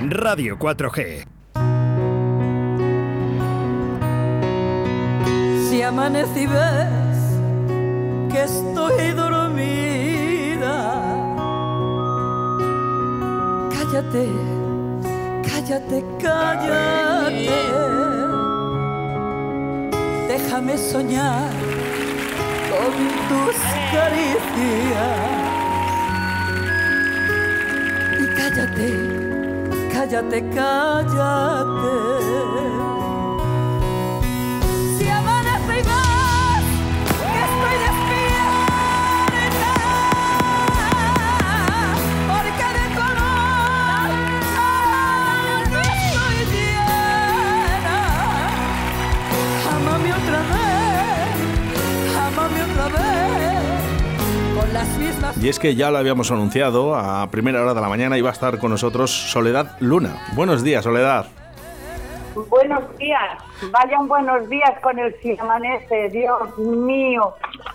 Radio 4G. Si amanece y ves que estoy dormida, cállate, cállate, cállate. Déjame soñar con tus caricias. Y cállate cállate, cállate. Y es que ya lo habíamos anunciado, a primera hora de la mañana iba a estar con nosotros Soledad Luna. Buenos días, Soledad. Buenos días, vayan buenos días con el si amanece, Dios mío.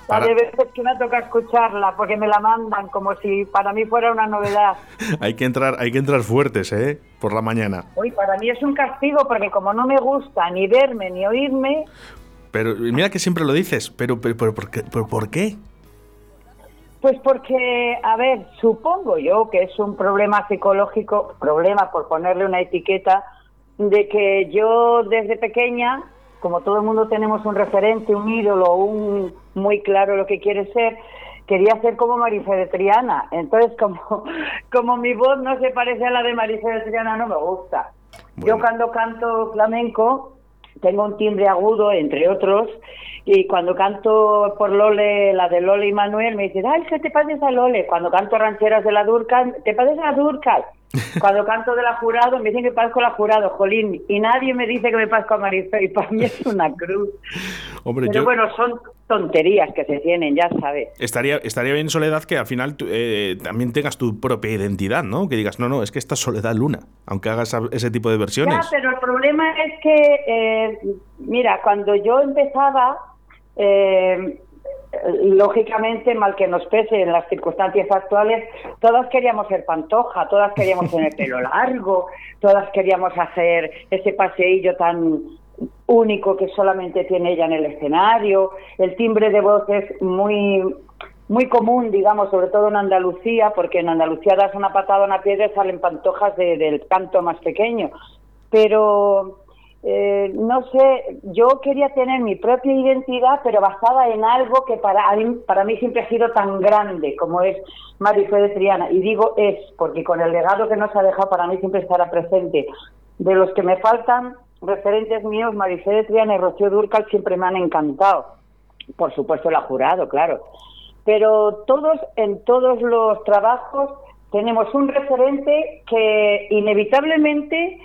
La de veces que me toca escucharla porque me la mandan como si para mí fuera una novedad. hay que entrar, hay que entrar fuertes, ¿eh? Por la mañana. Uy, para mí es un castigo porque como no me gusta ni verme ni oírme. Pero mira que siempre lo dices, pero, pero, pero ¿por qué? Pero, ¿por qué? Pues porque, a ver, supongo yo que es un problema psicológico, problema por ponerle una etiqueta, de que yo desde pequeña, como todo el mundo tenemos un referente, un ídolo, un muy claro lo que quiere ser, quería ser como Marisa de Triana. Entonces, como, como mi voz no se parece a la de Marisa de Triana, no me gusta. Yo cuando canto flamenco tengo un timbre agudo, entre otros, y cuando canto por Lole, la de Lole y Manuel, me dicen, ay, ¿qué te pareces a Lole? Cuando canto rancheras de la Durcal, ¿te pareces a Durcal? Cuando canto de la jurado, me dicen que parezco a la jurado, jolín, y nadie me dice que me parezco a Marifé, y para mí es una cruz. Hombre, Pero bueno, son tonterías que se tienen, ya sabes. Estaría, estaría bien, Soledad, que al final eh, también tengas tu propia identidad, ¿no? Que digas, no, no, es que esta es Soledad Luna, aunque hagas ese tipo de versiones. Ya, pero el problema es que, eh, mira, cuando yo empezaba, eh, lógicamente, mal que nos pese en las circunstancias actuales, todas queríamos ser pantoja, todas queríamos tener pelo largo, todas queríamos hacer ese paseillo tan único que solamente tiene ella en el escenario. El timbre de voz es muy muy común, digamos, sobre todo en Andalucía, porque en Andalucía das una patada a una piedra y salen pantojas del canto más pequeño. Pero eh, no sé, yo quería tener mi propia identidad, pero basada en algo que para, para mí siempre ha sido tan grande como es Marifé de Triana. Y digo es, porque con el legado que nos ha dejado para mí siempre estará presente. De los que me faltan, referentes míos, Marifé de Triana y Rocío Durcal siempre me han encantado. Por supuesto, la jurado, claro. Pero todos, en todos los trabajos, tenemos un referente que inevitablemente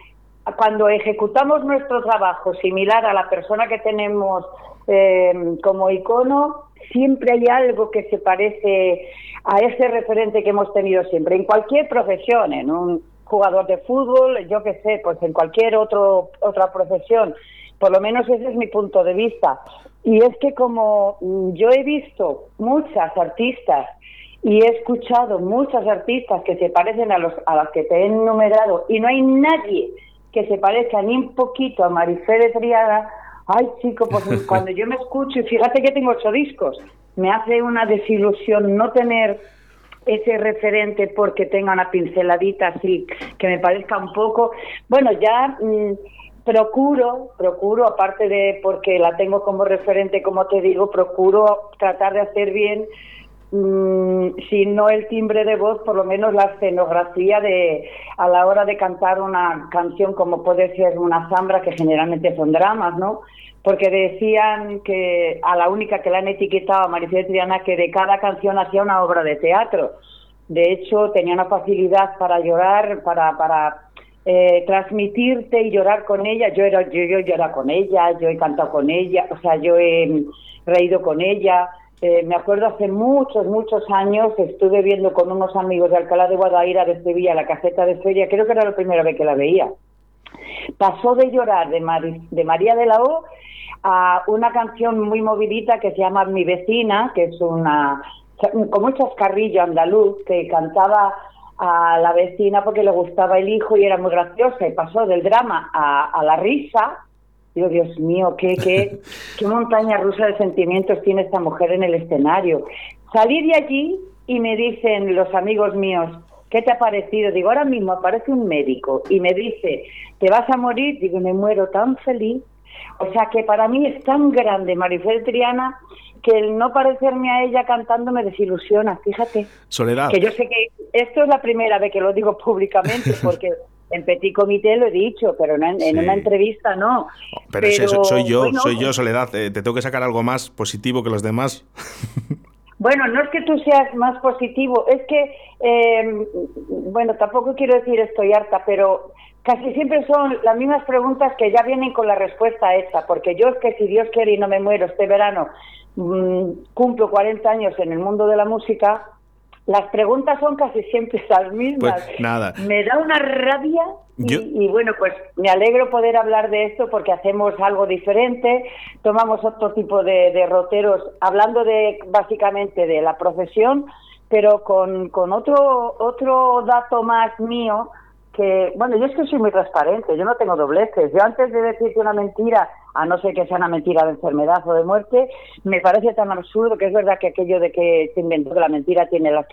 cuando ejecutamos nuestro trabajo similar a la persona que tenemos eh, como icono, siempre hay algo que se parece a ese referente que hemos tenido siempre, en cualquier profesión, en un jugador de fútbol, yo qué sé, pues en cualquier otro, otra profesión. Por lo menos ese es mi punto de vista. Y es que como yo he visto muchas artistas y he escuchado muchas artistas que se parecen a, los, a las que te he enumerado y no hay nadie que se parezca ni un poquito a Marifé de Triada, ay chico, pues cuando yo me escucho, y fíjate que tengo ocho discos, me hace una desilusión no tener ese referente porque tenga una pinceladita así que me parezca un poco, bueno, ya mm, procuro, procuro, aparte de porque la tengo como referente, como te digo, procuro tratar de hacer bien Mm, si no el timbre de voz, por lo menos la escenografía de a la hora de cantar una canción como puede ser una zambra, que generalmente son dramas, ¿no? Porque decían que a la única que la han etiquetado a Maricel Triana que de cada canción hacía una obra de teatro. De hecho, tenía una facilidad para llorar, para, para eh, transmitirte y llorar con ella. Yo, era, yo, yo llorado con ella, yo he cantado con ella, o sea, yo he reído con ella eh, me acuerdo hace muchos, muchos años, estuve viendo con unos amigos de Alcalá de Guadaira de Sevilla la caseta de feria, creo que era la primera vez que la veía. Pasó de llorar de, de María de la O a una canción muy movidita que se llama Mi vecina, que es una como un chascarrillo andaluz que cantaba a la vecina porque le gustaba el hijo y era muy graciosa y pasó del drama a la risa. Dios mío, qué, qué, qué montaña rusa de sentimientos tiene esta mujer en el escenario. Salí de allí y me dicen los amigos míos, ¿qué te ha parecido? Digo, ahora mismo aparece un médico y me dice, ¿te vas a morir? Digo, me muero tan feliz. O sea que para mí es tan grande Marifel Triana que el no parecerme a ella cantando me desilusiona, fíjate. Soledad. Que yo sé que esto es la primera vez que lo digo públicamente porque en Petit Comité lo he dicho, pero en, en Sí. una entrevista no. Pero, ese so- soy yo, bueno, soy yo, Soledad. Eh, te tengo que sacar algo más positivo que los demás. Bueno, no es que tú seas más positivo, es que, eh, bueno, tampoco quiero decir estoy harta, pero casi siempre son las mismas preguntas que ya vienen con la respuesta esta, porque yo es que si Dios quiere y no me muero este verano, mm, cumplo 40 años en el mundo de la música, las preguntas son casi siempre las mismas. Pues nada. Me da una rabia y, bueno, pues me alegro poder hablar de esto porque hacemos algo diferente, tomamos otro tipo de derroteros, hablando de básicamente de la profesión, pero con, con otro, otro dato más mío que, bueno, yo es que soy muy transparente, yo no tengo dobleces. Yo antes de decirte una mentira, a no ser que sea una mentira de enfermedad o de muerte, me parece tan absurdo que es verdad que aquello de que se inventó que la mentira tiene las,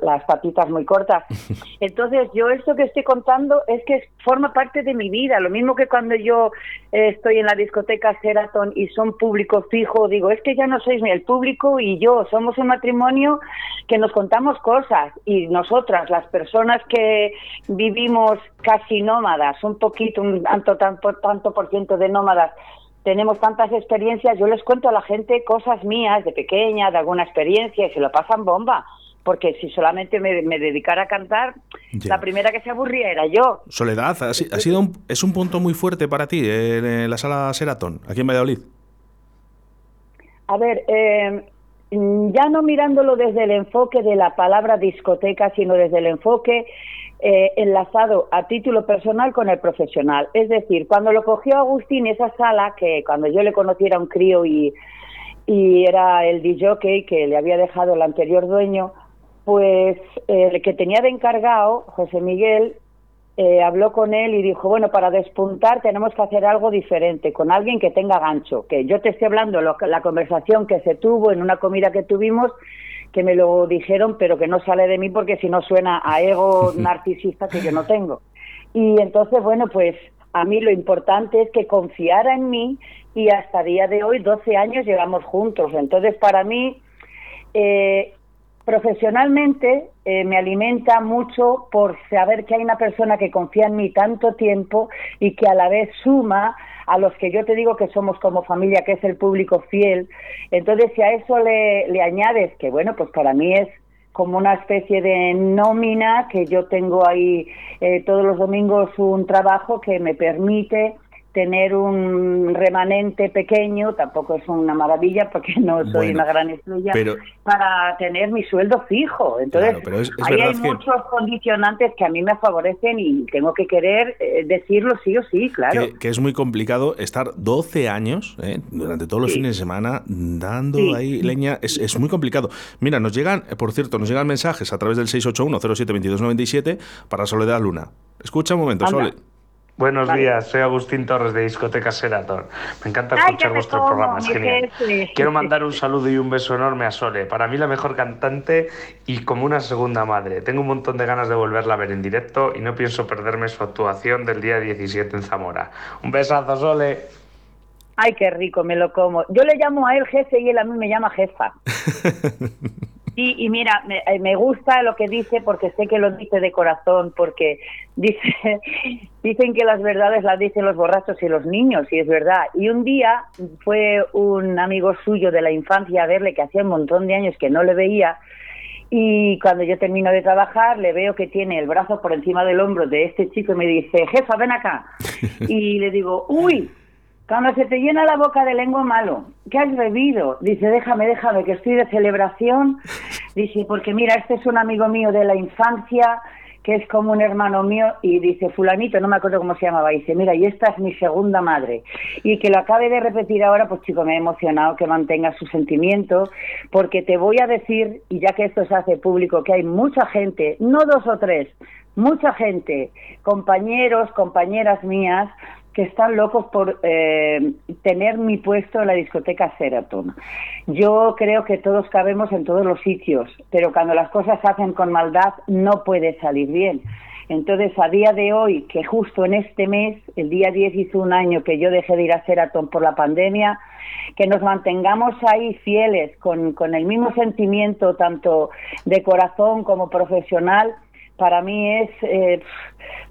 las patitas muy cortas. Entonces, yo esto que estoy contando es que forma parte de mi vida. Lo mismo que cuando yo eh, estoy en la discoteca Sheraton y son público fijo, digo, es que ya no sois ni el público y yo, somos un matrimonio que nos contamos cosas y nosotras, las personas que vivimos casi nómadas, un poquito, un tanto, tanto, tanto por ciento de nómadas, tenemos tantas experiencias, yo les cuento a la gente cosas mías de pequeña, de alguna experiencia y se lo pasan bomba. Porque si solamente me, me dedicara a cantar, la primera que se aburría era yo. Soledad, ha, ha sido un- es un punto muy fuerte para ti eh, en la sala Seratón, aquí en Valladolid. A ver, eh, ya no mirándolo desde el enfoque de la palabra discoteca, sino desde el enfoque eh, enlazado a título personal con el profesional. Es decir, cuando lo cogió Agustín, esa sala, que cuando yo le conocí era un crío y, y era el DJ que le había dejado el anterior dueño, pues eh, el que tenía de encargado, José Miguel, eh, habló con él y dijo, bueno, para despuntar tenemos que hacer algo diferente, con alguien que tenga gancho. Que yo te estoy hablando lo, la conversación que se tuvo en una comida que tuvimos, que me lo dijeron, pero que no sale de mí porque si no suena a ego narcisista que yo no tengo. Y entonces, bueno, pues a mí lo importante es que confiara en mí y hasta día de hoy, 12 años, llevamos juntos. Entonces, para mí, eh, profesionalmente eh, me alimenta mucho por saber que hay una persona que confía en mí tanto tiempo y que a la vez suma a los que yo te digo que somos como familia, que es el público fiel. Entonces, si a eso le, le añades que, bueno, pues para mí es como una especie de nómina que yo tengo ahí eh, todos los domingos un trabajo que me permite tener un remanente pequeño, tampoco es una maravilla porque no soy Bueno, una gran estrella, pero- para tener mi sueldo fijo. Entonces, Claro, pero es- es ahí hay que- muchos condicionantes que a mí me favorecen y tengo que querer eh, decirlo sí o sí, claro. Que, que es muy complicado estar 12 años eh, durante todos los Sí. fines de semana dando Sí. ahí leña. Es, es muy complicado. Mira, nos llegan, eh, por cierto, nos llegan mensajes a través del 681-072297 para Soledad Luna. Escucha un momento, Anda. Buenos Vale. días, soy Agustín Torres de Discoteca Seraton. Me encanta Ay, escuchar te vuestros como, programas, genial. jefe. Quiero mandar un saludo y un beso enorme a Sole, para mí la mejor cantante y como una segunda madre. Tengo un montón de ganas de volverla a ver en directo y no pienso perderme su actuación del día 17 en Zamora. Un besazo, Sole. Ay, qué rico, me lo como. Yo le llamo a él jefe y él a mí me llama jefa. Y, y mira, me, eh, me gusta lo que dice porque sé que lo dice de corazón, porque dice, dicen que las verdades las dicen los borrachos y los niños, y es verdad. Y un día fue un amigo suyo de la infancia a verle, que hacía un montón de años que no le veía, y cuando yo termino de trabajar, le veo que tiene el brazo por encima del hombro de este chico y me dice, jefa, ven acá. Y le digo, uy, cuando se te llena la boca de lengua malo, ¿qué has bebido? Dice, déjame, déjame, que estoy de celebración. Dice, porque mira, este es un amigo mío de la infancia que es como un hermano mío, y dice, fulanito, no me acuerdo cómo se llamaba, dice, mira, y esta es mi segunda madre. Y que lo acabe de repetir ahora, pues chico, me ha emocionado que mantenga su sentimiento, porque te voy a decir, y ya que esto se hace público, que hay mucha gente, no dos o tres, mucha gente, compañeros, compañeras mías, que están locos por eh, tener mi puesto en la discoteca Seraton. Yo creo que todos cabemos en todos los sitios, pero cuando las cosas se hacen con maldad no puede salir bien. Entonces, a día de hoy, que justo en este mes, el día 10 hizo un año que yo dejé de ir a Seraton por la pandemia, que nos mantengamos ahí fieles, con, con el mismo sentimiento, tanto de corazón como profesional, para mí es, eh,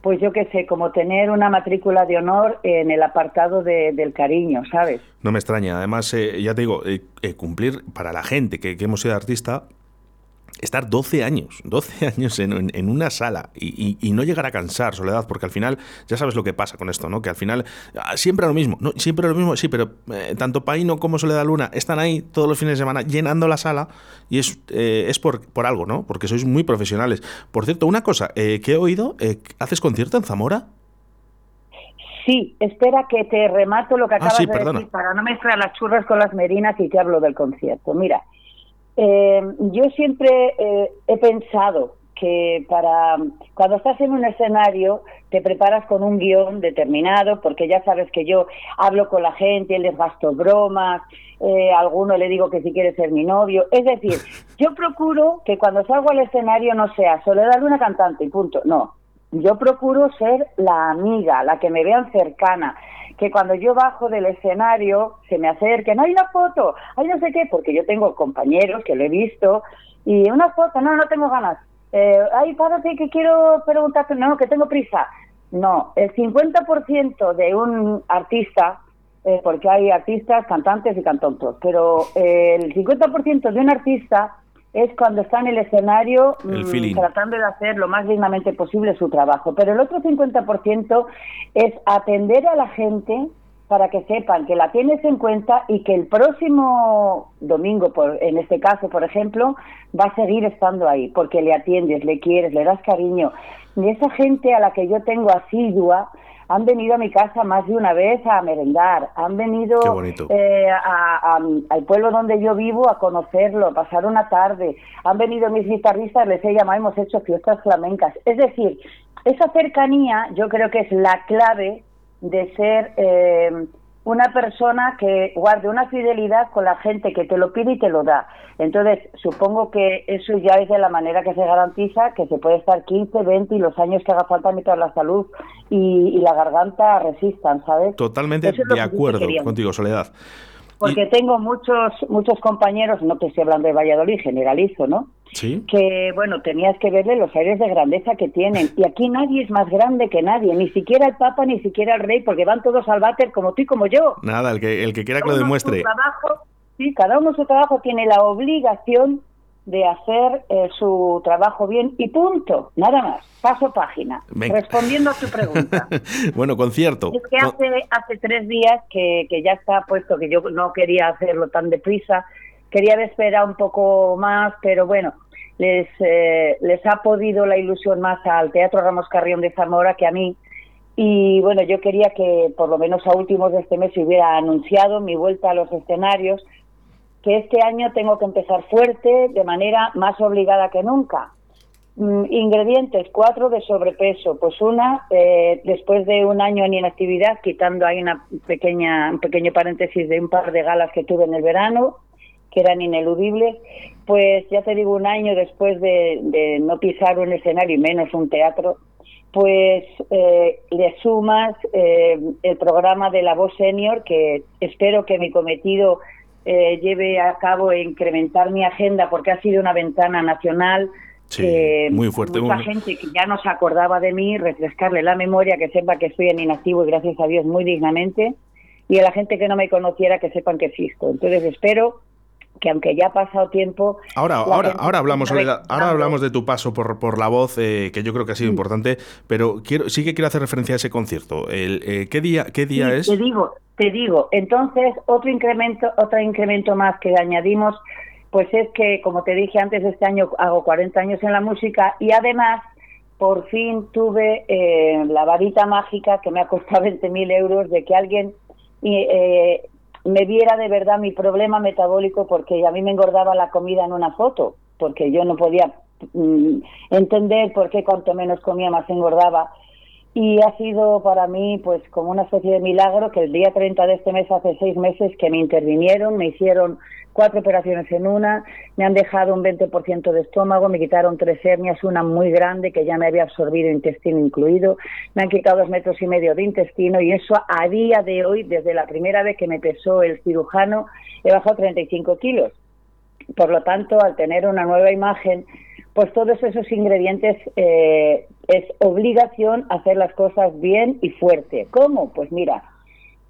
pues yo qué sé, como tener una matrícula de honor en el apartado del cariño, ¿sabes? No me extraña. Además, eh, ya te digo, eh, cumplir para la gente que, que hemos sido artista, estar 12 años, 12 años en, una sala y, no llegar a cansar, Soledad, porque al final ya sabes lo que pasa con esto, ¿no? Que al final ah, siempre lo mismo, no, siempre lo mismo, sí, pero eh, tanto Paino como Soledad Luna están ahí todos los fines de semana llenando la sala y es, eh, es por, por, algo, ¿no? Porque sois muy profesionales. Por cierto, una cosa eh, que he oído, ¿haces concierto en Zamora? Sí, espera que te remato lo que ah, acabas de decir para no mezclar las churras con las merinas y te hablo del concierto. Mira, eh, yo siempre eh, he pensado que para cuando estás en un escenario te preparas con un guion determinado, porque ya sabes que yo hablo con la gente, les gasto bromas, eh, a alguno le digo que si quiere ser mi novio. Es decir, yo procuro que cuando salgo al escenario no sea Soledad una cantante y punto. No, yo procuro ser la amiga, la que me vean cercana, que cuando yo bajo del escenario se me acerquen, hay una foto, hay no sé qué, porque yo tengo compañeros que lo he visto, y una foto, no, no tengo ganas. Eh, ay, párate que quiero preguntarte, no, que tengo prisa. No, el 50% de un artista, eh, porque hay artistas, cantantes y cantontos, pero eh, el 50% de un artista es cuando está en el escenario mm, tratando de hacer lo más dignamente posible su trabajo. Pero el otro 50% es atender a la gente para que sepan que la tienes en cuenta y que el próximo domingo, por, en este caso, por ejemplo, va a seguir estando ahí, porque le atiendes, le quieres, le das cariño. Y esa gente a la que yo tengo asidua, han venido a mi casa más de una vez a merendar, han venido eh, al pueblo donde yo vivo a conocerlo, a pasar una tarde, han venido mis guitarristas, les he llamado, hemos hecho fiestas flamencas. Es decir, esa cercanía yo creo que es la clave de ser eh, una persona que guarde una fidelidad con la gente que te lo pide y te lo da. Entonces, supongo que eso ya es de la manera que se garantiza que se puede estar 15, 20 y los años que haga falta mientras la salud y, la garganta resistan, ¿sabes? Totalmente de acuerdo contigo, Soledad. Porque tengo muchos muchos compañeros, no te estoy hablando de Valladolid, generalizo, ¿no? Sí. Que, bueno, tenías que verle los aires de grandeza que tienen. Y aquí nadie es más grande que nadie, ni siquiera el Papa, ni siquiera el Rey, porque van todos al váter como tú y como yo. Nada, el que, el que quiera que lo demuestre. Trabajo, sí, cada uno su trabajo tiene la obligación de hacer eh, su trabajo bien y punto, nada más. Paso página. Respondiendo a tu pregunta. bueno, concierto. Es que hace, hace tres días que, que ya está puesto que yo no quería hacerlo tan deprisa, quería esperar un poco más, pero bueno, les, eh, les ha podido la ilusión más al Teatro Ramos Carrión de Zamora que a mí. Y bueno, yo quería que por lo menos a últimos de este mes se hubiera anunciado mi vuelta a los escenarios que este año tengo que empezar fuerte, de manera más obligada que nunca. Mm, ingredientes, cuatro de sobrepeso. Pues una, eh, después de un año en inactividad, quitando ahí una pequeña, un pequeño paréntesis de un par de galas que tuve en el verano, que eran ineludibles, pues ya te digo, un año después de, no pisar un escenario y menos un teatro, pues eh, le sumas eh, el programa de la voz senior, que espero que mi cometido eh, lleve a cabo e incrementar mi agenda porque ha sido una ventana nacional. Sí, muy fuerte. Mucha gente que ya no se acordaba de mí, refrescarle la memoria, que sepa que estoy en inactivo y gracias a Dios muy dignamente, y a la gente que no me conociera que sepan que existo. Entonces espero que aunque ya ha pasado tiempo... Ahora, ahora, ahora hablamos, ahora hablamos de tu paso por, por la voz, eh, que yo creo que ha sido importante, pero quiero, sí que quiero hacer referencia a ese concierto. El, eh, ¿Qué día, qué día es? Te digo, te digo, entonces otro incremento, otro incremento más que añadimos, pues es que, como te dije antes, este año hago 40 años en la música y además por fin tuve eh, la varita mágica que me ha costado 20.000 euros de que alguien eh, me viera de verdad mi problema metabólico porque a mí me engordaba la comida en una foto, porque yo no podía mm, entender por qué cuanto menos comía más engordaba. Y ha sido para mí pues como una especie de milagro que el día 30 de este mes, hace seis meses, que me intervinieron, me hicieron cuatro operaciones en una, me han dejado un 20% de estómago, me quitaron tres hernias, una muy grande que ya me había absorbido intestino incluido, me han quitado dos metros y medio de intestino y eso a día de hoy, desde la primera vez que me pesó el cirujano, he bajado 35 kilos. Por lo tanto, al tener una nueva imagen, pues todos esos ingredientes eh, es obligación hacer las cosas bien y fuerte. ¿Cómo? Pues mira,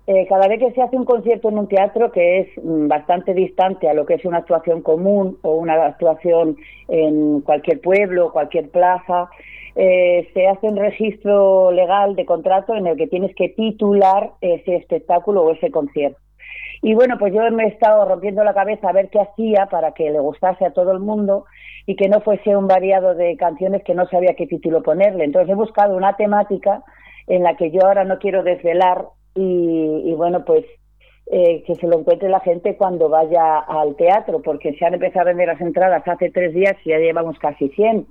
eh, cada vez que se hace un concierto en un teatro que es mm, bastante distante a lo que es una actuación común o una actuación en cualquier pueblo, cualquier plaza, eh, se hace un registro legal de contrato en el que tienes que titular ese espectáculo o ese concierto. Y bueno, pues yo me he estado rompiendo la cabeza a ver qué hacía para que le gustase a todo el mundo y que no fuese un variado de canciones que no sabía qué título ponerle. Entonces he buscado una temática en la que yo ahora no quiero desvelar y, bueno, pues eh, que se lo encuentre la gente cuando vaya al teatro, porque se han empezado a vender las entradas hace tres días y ya llevamos casi 100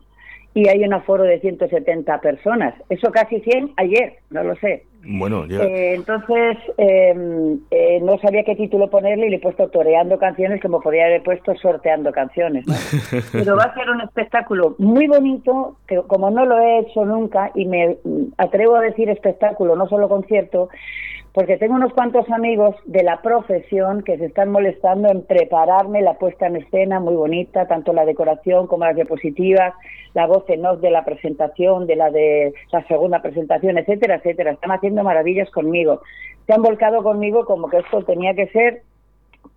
y hay un aforo de 170 personas. Eso casi 100 ayer, no lo sé. Bueno, ya. Eh, entonces, em, eh, no sabía qué título ponerle y le he puesto toreando canciones como podría haber puesto sorteando canciones. Pero va a ser un espectáculo muy bonito, que como no lo he hecho nunca, y me atrevo a decir espectáculo, no solo concierto, porque tengo unos cuantos amigos de la profesión que se están molestando en prepararme la puesta en escena muy bonita, tanto la decoración como las diapositivas, la voz en off de la presentación, de la de la segunda presentación, etcétera, etcétera. Están haciendo maravillas conmigo. Se han volcado conmigo como que esto tenía que ser,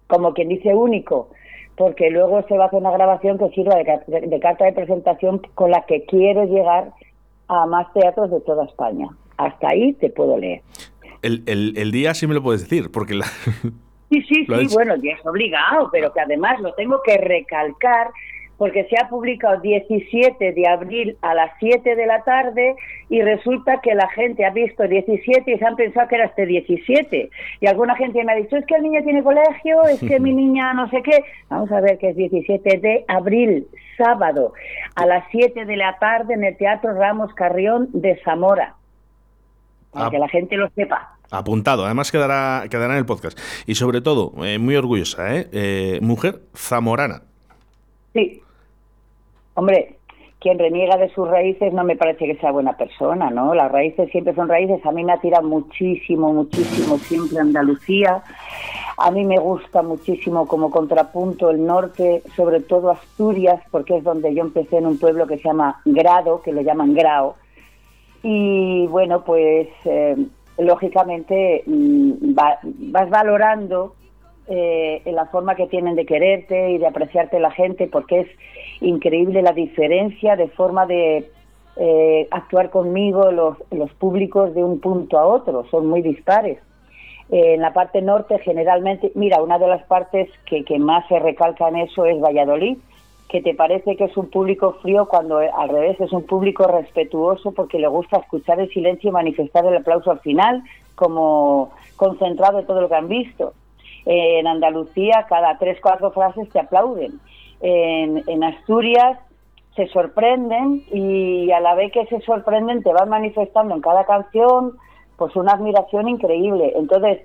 como quien dice, único, porque luego se va a hacer una grabación que sirva de, de carta de presentación con la que quiero llegar a más teatros de toda España. Hasta ahí te puedo leer el, día sí me lo puedes decir, porque la... Sí, sí, sí, bueno, ya es obligado, pero que además lo tengo que recalcar porque se ha publicado 17 de abril a las 7 de la tarde y resulta que la gente ha visto 17 y se han pensado que era este 17. Y alguna gente me ha dicho, es que el niño tiene colegio, es que mi niña no sé qué. Vamos a ver que es 17 de abril, sábado, a las 7 de la tarde en el Teatro Ramos Carrión de Zamora. Para ah. que la gente lo sepa. Apuntado, además quedará, quedará en el podcast. Y sobre todo, eh, muy orgullosa, ¿eh? ¿eh? Mujer zamorana. Sí. Hombre, quien reniega de sus raíces no me parece que sea buena persona, ¿no? Las raíces siempre son raíces. A mí me atira muchísimo, muchísimo siempre Andalucía. A mí me gusta muchísimo como contrapunto el norte, sobre todo Asturias, porque es donde yo empecé en un pueblo que se llama Grado, que lo llaman Grao. Y bueno, pues eh, lógicamente mm, vas valorando eh, la forma que tienen de quererte y de apreciarte la gente, porque es increíble la diferencia de forma de eh, actuar conmigo los, los públicos de un punto a otro, son muy dispares. Eh, en la parte norte generalmente, mira, una de las partes que, que más se recalca en eso es Valladolid, que te parece que es un público frío cuando eh, al revés es un público respetuoso porque le gusta escuchar el silencio y manifestar el aplauso al final como concentrado en todo lo que han visto. en Andalucía cada tres, cuatro frases te aplauden. En, en Asturias se sorprenden y a la vez que se sorprenden te van manifestando en cada canción pues una admiración increíble. Entonces,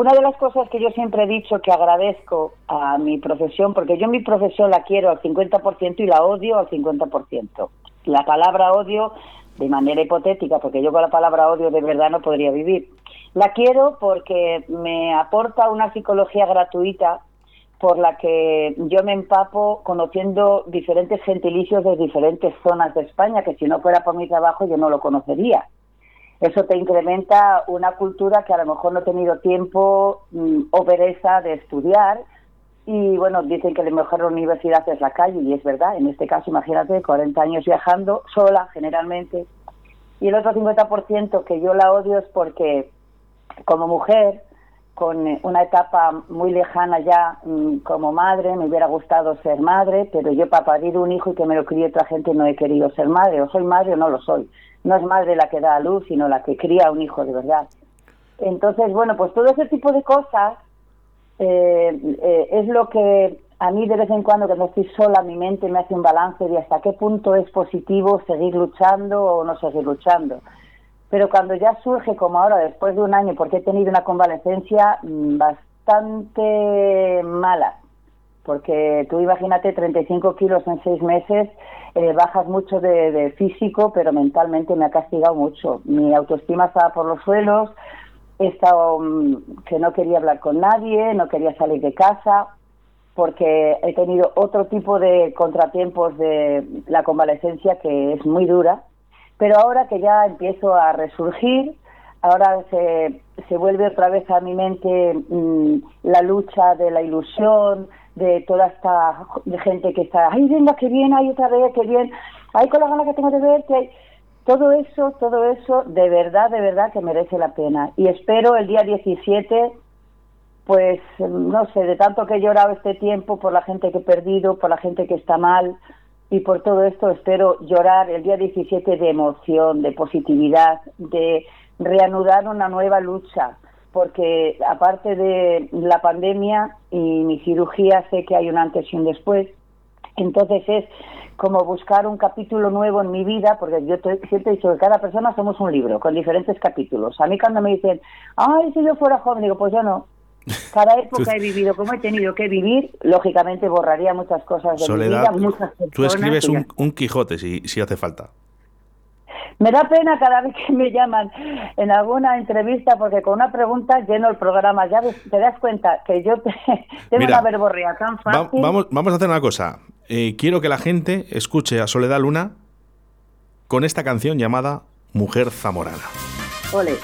una de las cosas que yo siempre he dicho que agradezco a mi profesión, porque yo mi profesión la quiero al 50% y la odio al 50%. La palabra odio de manera hipotética, porque yo con la palabra odio de verdad no podría vivir. La quiero porque me aporta una psicología gratuita por la que yo me empapo conociendo diferentes gentilicios de diferentes zonas de España, que si no fuera por mi trabajo yo no lo conocería eso te incrementa una cultura que a lo mejor no he tenido tiempo mm, o pereza de estudiar. Y bueno, dicen que la mejor universidad es la calle, y es verdad. En este caso, imagínate, 40 años viajando, sola generalmente. Y el otro 50% que yo la odio es porque, como mujer, con eh, una etapa muy lejana ya mm, como madre, me hubiera gustado ser madre, pero yo para parir un hijo y que me lo críe otra gente no he querido ser madre, o soy madre o no lo soy. No es madre la que da a luz, sino la que cría un hijo de verdad. Entonces, bueno, pues todo ese tipo de cosas eh, eh, es lo que a mí de vez en cuando, cuando estoy sola, mi mente me hace un balance de hasta qué punto es positivo seguir luchando o no seguir luchando. Pero cuando ya surge, como ahora, después de un año, porque he tenido una convalecencia mm, bastante mala, porque tú imagínate 35 kilos en seis meses, eh, bajas mucho de, físico, pero mentalmente me ha castigado mucho. Mi autoestima estaba por los suelos, he estado mm, que no quería hablar con nadie, no quería salir de casa, porque he tenido otro tipo de contratiempos de la convalecencia que es muy dura, pero ahora que ya empiezo a resurgir, ahora se, se vuelve otra vez a mi mente mm, la lucha de la ilusión, de toda esta gente que está, ay, venga, qué bien, ay, otra vez, qué bien, ay, con la gana que tengo de verte, todo eso, todo eso, de verdad, de verdad que merece la pena. Y espero el día 17 pues no sé, de tanto que he llorado este tiempo por la gente que he perdido, por la gente que está mal y por todo esto espero llorar el día 17 de emoción, de positividad, de reanudar una nueva lucha, porque aparte de la pandemia y mi cirugía sé que hay un antes y un después, entonces es como buscar un capítulo nuevo en mi vida, porque yo siempre he dicho que cada persona somos un libro con diferentes capítulos. A mí cuando me dicen, ay, si yo fuera joven, digo, pues yo no, cada época he vivido como he tenido que vivir, lógicamente borraría muchas cosas de mi vida, muchas Tú escribes un, Quijote si, si hace falta. Me da pena cada vez que me llaman en alguna entrevista porque con una pregunta lleno el programa. Ya te das cuenta que yo tengo una verborrea tan fácil. vamos, vamos a hacer una cosa. Eh, quiero que la gente escuche a Soledad Luna con esta canción llamada Mujer Zamorana. Ole.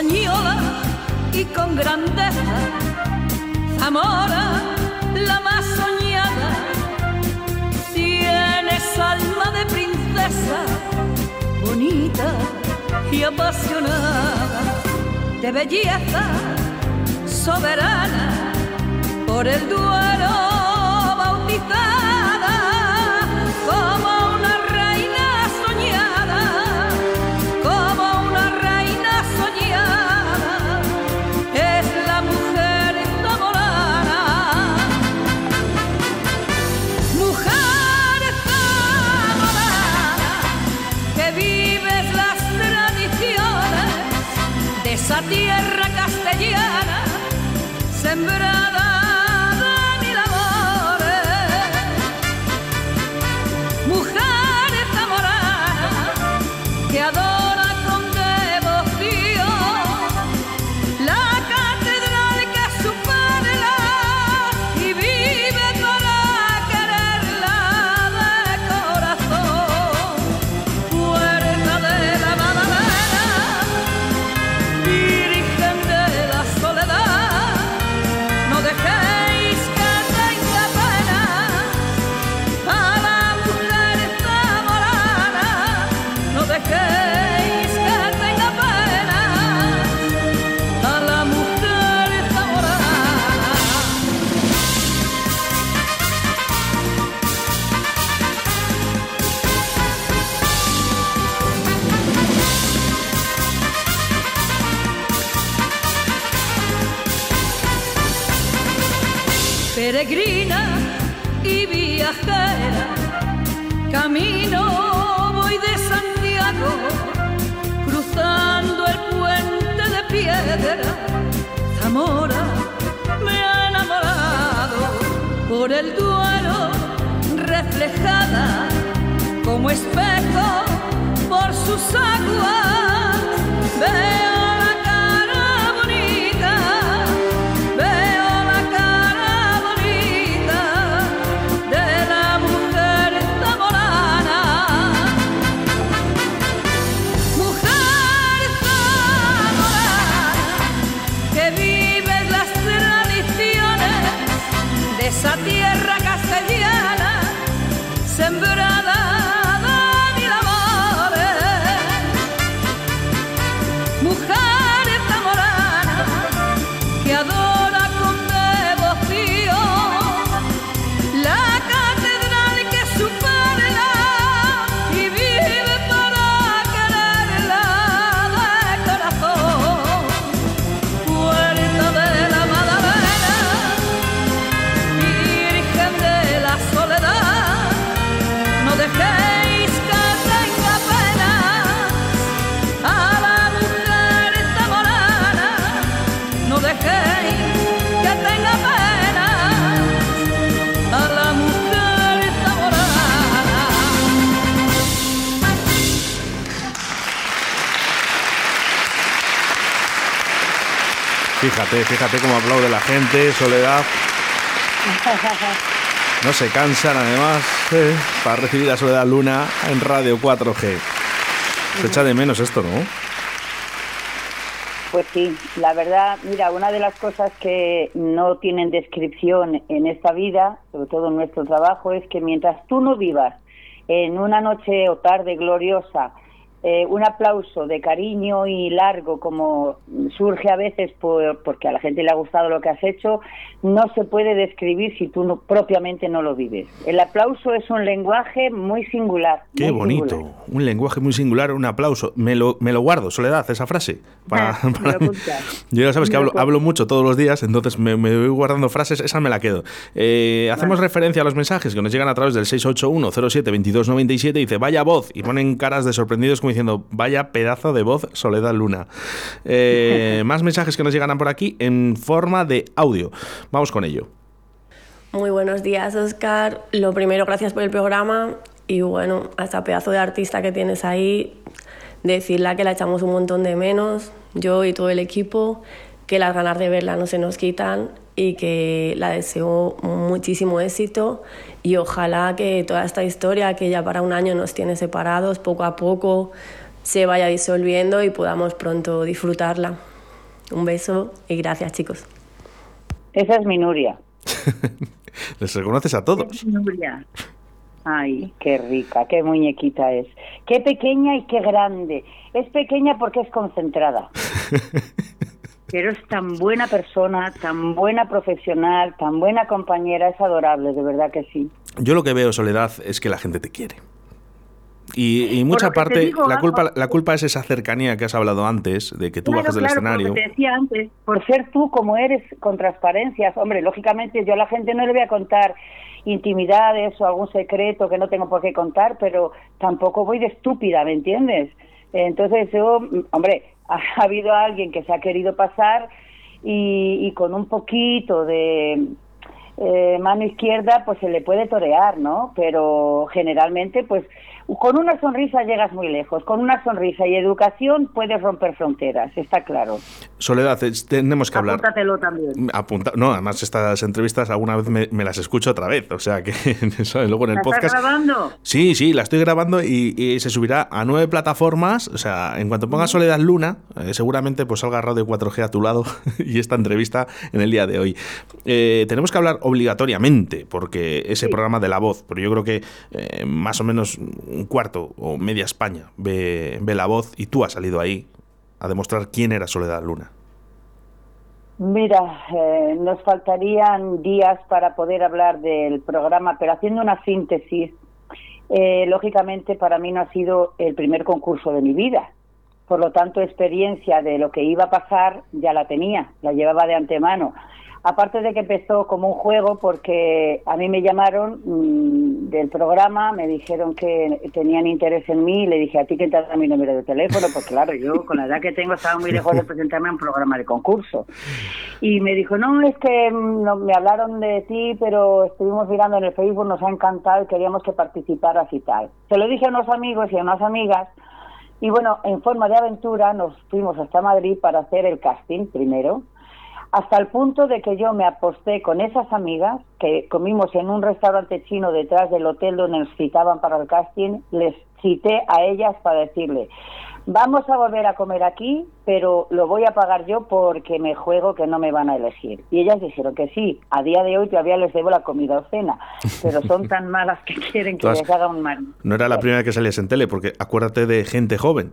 Española y con grandeza. Zamora, la más soñada, tienes alma de princesa, bonita y apasionada, de belleza soberana, por el duelo bautizada sembrada de por el duelo reflejada como espejo por sus aguas. Fíjate, fíjate cómo aplaude la gente, Soledad. No se cansan además eh, para recibir a Soledad Luna en Radio 4G. Se echa de menos esto, ¿no? Pues sí, la verdad, mira, una de las cosas que no tienen descripción en esta vida, sobre todo en nuestro trabajo, es que mientras tú no vivas en una noche o tarde gloriosa eh, un aplauso de cariño y largo como surge a veces por, porque a la gente le ha gustado lo que has hecho, no se puede describir si tú no, propiamente no lo vives. El aplauso es un lenguaje muy singular. Qué bonito, un lenguaje muy singular, un aplauso. Me lo, me lo guardo, Soledad, esa frase. Ah, Yo ya sabes que hablo, hablo, mucho todos los días, entonces me, voy guardando frases, esa me la quedo. Eh, hacemos referencia a los mensajes que nos llegan a través del 681 07 2297 y dice, vaya voz, y ponen caras de sorprendidos como diciendo, vaya pedazo de voz Soledad Luna. Eh, más mensajes que nos llegan por aquí en forma de audio. Vamos con ello. Muy buenos días, Oscar. Lo primero, gracias por el programa. Y bueno, a esta pedazo de artista que tienes ahí, decirle que la echamos un montón de menos, yo y todo el equipo, que las ganas de verla no se nos quitan y que la deseo muchísimo éxito y ojalá que toda esta historia que ya para un año nos tiene separados, poco a poco se vaya disolviendo y podamos pronto disfrutarla. Un beso y gracias chicos. Esa es mi Nuria. Les reconoces a todos. Es Nuria. Ay, qué rica, qué muñequita es. Qué pequeña y qué grande. Es pequeña porque es concentrada. Pero es tan buena persona, tan buena profesional, tan buena compañera, es adorable, de verdad que sí. Yo lo que veo, Soledad, es que la gente te quiere. Y, mucha parte, la culpa, la culpa es esa cercanía que has hablado antes, de que tú bajas del escenario. Por te decía antes, por ser tú como eres, con transparencias, hombre, lógicamente yo a la gente no le voy a contar intimidades o algún secreto que no tengo por qué contar, pero tampoco voy de estúpida, ¿me entiendes? Entonces yo, hombre, ha habido alguien que se ha querido pasar y, con un poquito de eh, mano izquierda pues se le puede torear, ¿no? Pero generalmente pues con una sonrisa llegas muy lejos, con una sonrisa y educación puedes romper fronteras, está claro. Soledad, tenemos que hablar. Apúntatelo también. Apunta, no, además estas entrevistas alguna vez me, las escucho otra vez, o sea que luego en el podcast. ¿Estás grabando? Sí, sí, la estoy grabando y, se subirá a nueve plataformas, o sea, en cuanto ponga Soledad Luna, eh, seguramente pues salga Radio 4G a tu lado y esta entrevista en el día de hoy. Eh, tenemos que hablar obligatoriamente, porque ese programa de la voz, pero yo creo que eh, más o menos un cuarto o media España ve, ve la voz y tú has salido ahí a demostrar quién era Soledad Luna. Mira, eh, nos faltarían días para poder hablar del programa, pero haciendo una síntesis, eh, lógicamente para mí no ha sido el primer concurso de mi vida. Por lo tanto, experiencia de lo que iba a pasar ya la tenía, la llevaba de antemano. Aparte de que empezó como un juego, porque a mí me llamaron mm, del programa, me dijeron que tenían interés en mí, y le dije a ti que te da mi número de teléfono, pues claro, yo con la edad que tengo estaba muy lejos de presentarme a un programa de concurso. Y me dijo, no, es que mm, me hablaron de ti, pero estuvimos mirando en el Facebook, nos ha encantado y queríamos que participaras y tal. Se lo dije a unos amigos y a unas amigas, y bueno, en forma de aventura nos fuimos hasta Madrid para hacer el casting primero hasta el punto de que yo me aposté con esas amigas que comimos en un restaurante chino detrás del hotel donde nos citaban para el casting, les cité a ellas para decirle, vamos a volver a comer aquí, pero lo voy a pagar yo porque me juego que no me van a elegir. Y ellas dijeron que sí, a día de hoy todavía les debo la comida o cena, pero son tan malas que quieren que les haga un mal. No era la primera vez que salías en tele, porque acuérdate de gente joven.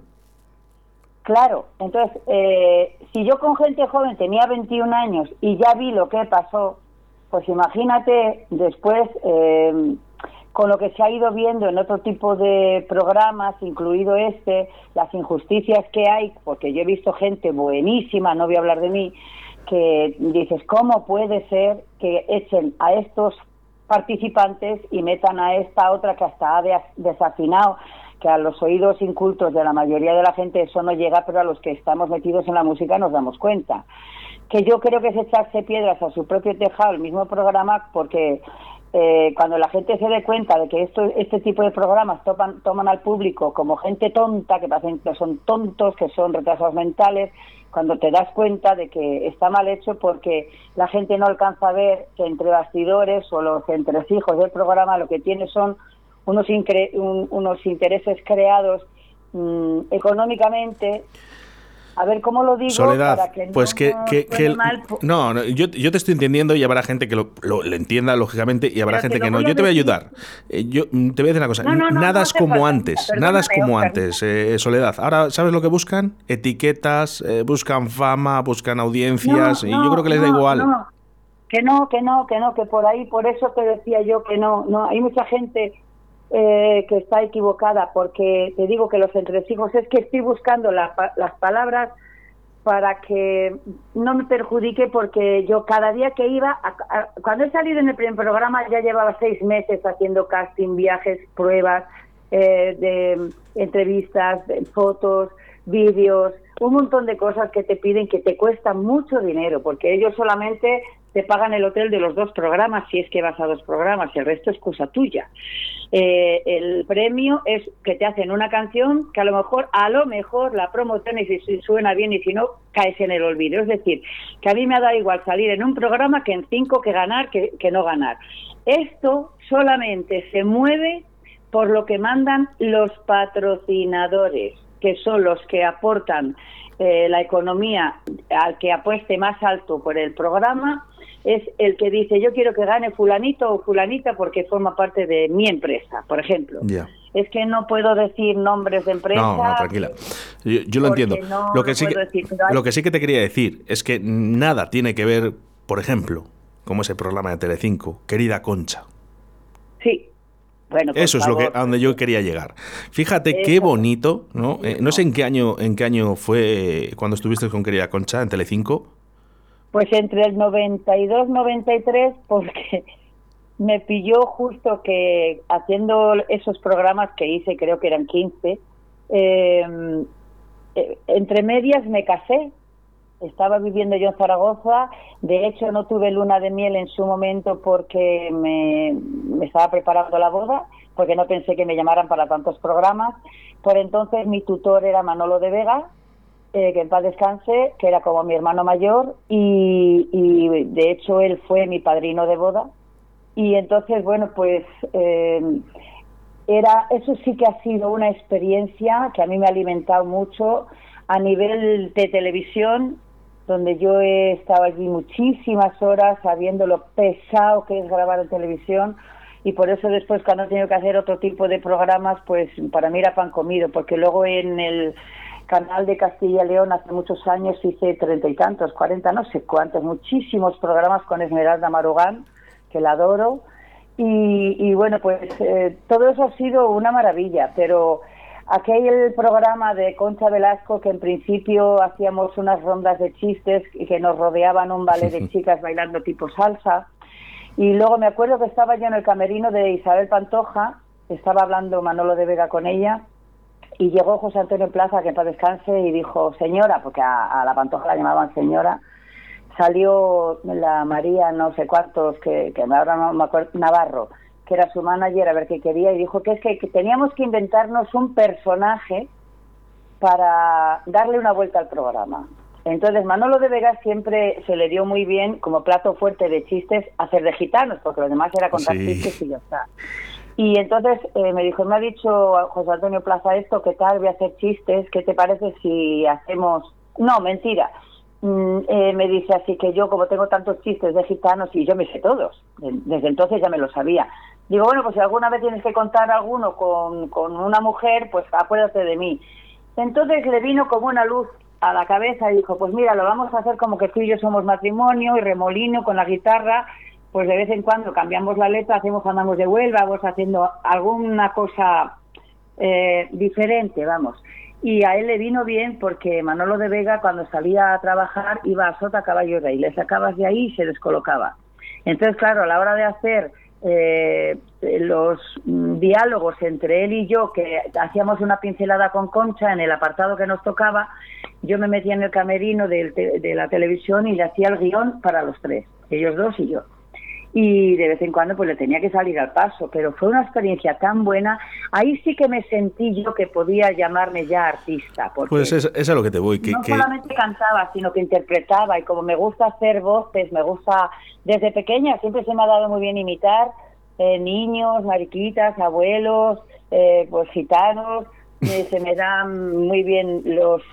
Claro, entonces, eh, si yo con gente joven tenía 21 años y ya vi lo que pasó, pues imagínate después eh, con lo que se ha ido viendo en otro tipo de programas, incluido este, las injusticias que hay, porque yo he visto gente buenísima, no voy a hablar de mí, que dices, ¿cómo puede ser que echen a estos participantes y metan a esta otra que hasta ha desafinado? Que a los oídos incultos de la mayoría de la gente eso no llega, pero a los que estamos metidos en la música nos damos cuenta. Que yo creo que es echarse piedras a su propio tejado el mismo programa porque eh, cuando la gente se dé cuenta de que esto, este tipo de programas toman, toman al público como gente tonta, que, que son tontos, que son retrasados mentales, cuando te das cuenta de que está mal hecho porque la gente no alcanza a ver que entre bastidores o los entresijos del programa lo que tiene son unos, unos intereses creados mm, económicamente a ver cómo lo digo Soledad, para que pues que, no, no yo, yo, te estoy entendiendo y habrá gente que lo, lo, entienda lógicamente y habrá gente que no. Yo te voy a ayudar. Eh, yo mm, te voy a decir una cosa. nada es como antes. Nada es como antes, eh, Soledad. Ahora, ¿sabes lo que buscan? Etiquetas, eh, buscan fama, buscan audiencias y yo creo que les da igual. Que no, que no, que no, que por ahí, por eso te decía yo que no, no. Hay mucha gente eh, que está equivocada, porque te digo que los entresijos es que estoy buscando las palabras para que no me perjudique, porque yo cada día que iba, cuando he salido en el primer programa ya llevaba seis meses haciendo casting, viajes, pruebas, eh, de entrevistas, fotos, vídeos, un montón de cosas que te piden que te cuestan mucho dinero, porque ellos solamente te pagan el hotel de los dos programas si es que vas a dos programas, y el resto es cosa tuya. Eh, el premio es que te hacen una canción que a lo mejor, a lo mejor la promoción y si suena bien y si no, caes en el olvido. Es decir, que a mí me ha dado igual salir en un programa que en cinco que ganar que, que no ganar. Esto solamente se mueve por lo que mandan los patrocinadores, que son los que aportan eh, la economía al que apueste más alto por el programa es el que dice yo quiero que gane fulanito o fulanita porque forma parte de mi empresa, por ejemplo. Es que no puedo decir nombres de empresas. No, no, tranquila. Yo, lo entiendo. lo, que sí que, lo que sí que te quería decir es que nada tiene que ver, por ejemplo, como ese programa de Telecinco, Querida Concha. Sí, bueno, Eso es lo que a donde yo quería llegar. Fíjate qué bonito, ¿no? Eh, no sé en qué año en qué año fue cuando estuviste con Querida Concha en Telecinco. Pues entre el 92 93 porque me pilló justo que haciendo esos programas que hice, creo que eran 15, em, eh, entre medias me casé estaba viviendo yo en Zaragoza, de hecho no tuve luna de miel en su momento porque me, estaba preparando la boda, porque no pensé que me llamaran para tantos programas. Por entonces mi tutor era Manolo de Vega, eh, que en paz descanse, que era como mi hermano mayor y, de hecho él fue mi padrino de boda. Y entonces, bueno, pues eh, era, eso sí que ha sido una experiencia que a mí me ha alimentado mucho a nivel de televisión donde yo he estado allí muchísimas horas sabiendo lo pesado que es grabar en televisión y por eso después cuando he tenido que hacer otro tipo de programas, pues para mí era pan comido, porque luego en el canal de Castilla y León hace muchos años hice treinta y tantos, cuarenta, no sé cuántos, muchísimos programas con Esmeralda Marugán, que la adoro, y, bueno, pues eh, todo eso ha sido una maravilla, pero aquel programa de Concha Velasco que en principio hacíamos unas rondas de chistes y que nos rodeaban un ballet de chicas bailando tipo salsa. Y luego me acuerdo que estaba yo en el camerino de Isabel Pantoja, estaba hablando Manolo de Vega con ella, y llegó José Antonio Plaza, que para descanse, y dijo, señora, porque a, la Pantoja la llamaban señora, salió la María, no sé cuántos, que, que ahora no me acuerdo, Navarro, que era su manager, a ver qué quería, y dijo que es que, teníamos que inventarnos un personaje para darle una vuelta al programa. Entonces Manolo de Vega siempre se le dio muy bien como plato fuerte de chistes hacer de gitanos, porque lo demás era contar chistes y ya está. Y entonces eh, me dijo, me ha dicho José Antonio Plaza esto, ¿qué tal? Voy a hacer chistes, ¿qué te parece si hacemos...? No, mentira. Mm, eh, me dice así que yo, como tengo tantos chistes de gitanos, y yo me sé todos, desde entonces ya me lo sabía. Digo, bueno, pues si alguna vez tienes que contar alguno con, con una mujer, pues acuérdate de mí. Entonces le vino como una luz a la cabeza y dijo, pues mira, lo vamos a hacer como que tú y yo somos matrimonio y remolino con la guitarra pues de vez en cuando cambiamos la letra, hacemos andamos de Huelva, vamos haciendo alguna cosa eh, diferente, vamos. Y a él le vino bien porque Manolo de Vega cuando salía a trabajar iba a Sota Caballo Rey, le sacabas de ahí y se descolocaba. Entonces, claro, a la hora de hacer eh, los mm, diálogos entre él y yo, que hacíamos una pincelada con Concha en el apartado que nos tocaba, yo me metía en el camerino de la televisión y le hacía el guion para los tres, ellos dos y yo y de vez en cuando pues le tenía que salir al paso, pero fue una experiencia tan buena, ahí sí que me sentí yo que podía llamarme ya artista. Porque pues es, es a lo que te voy. Que, no solamente cantaba, sino que interpretaba y como me gusta hacer voces, me gusta, desde pequeña siempre se me ha dado muy bien imitar eh, niños, mariquitas, abuelos, eh, pues gitanos, eh, se me dan muy bien los,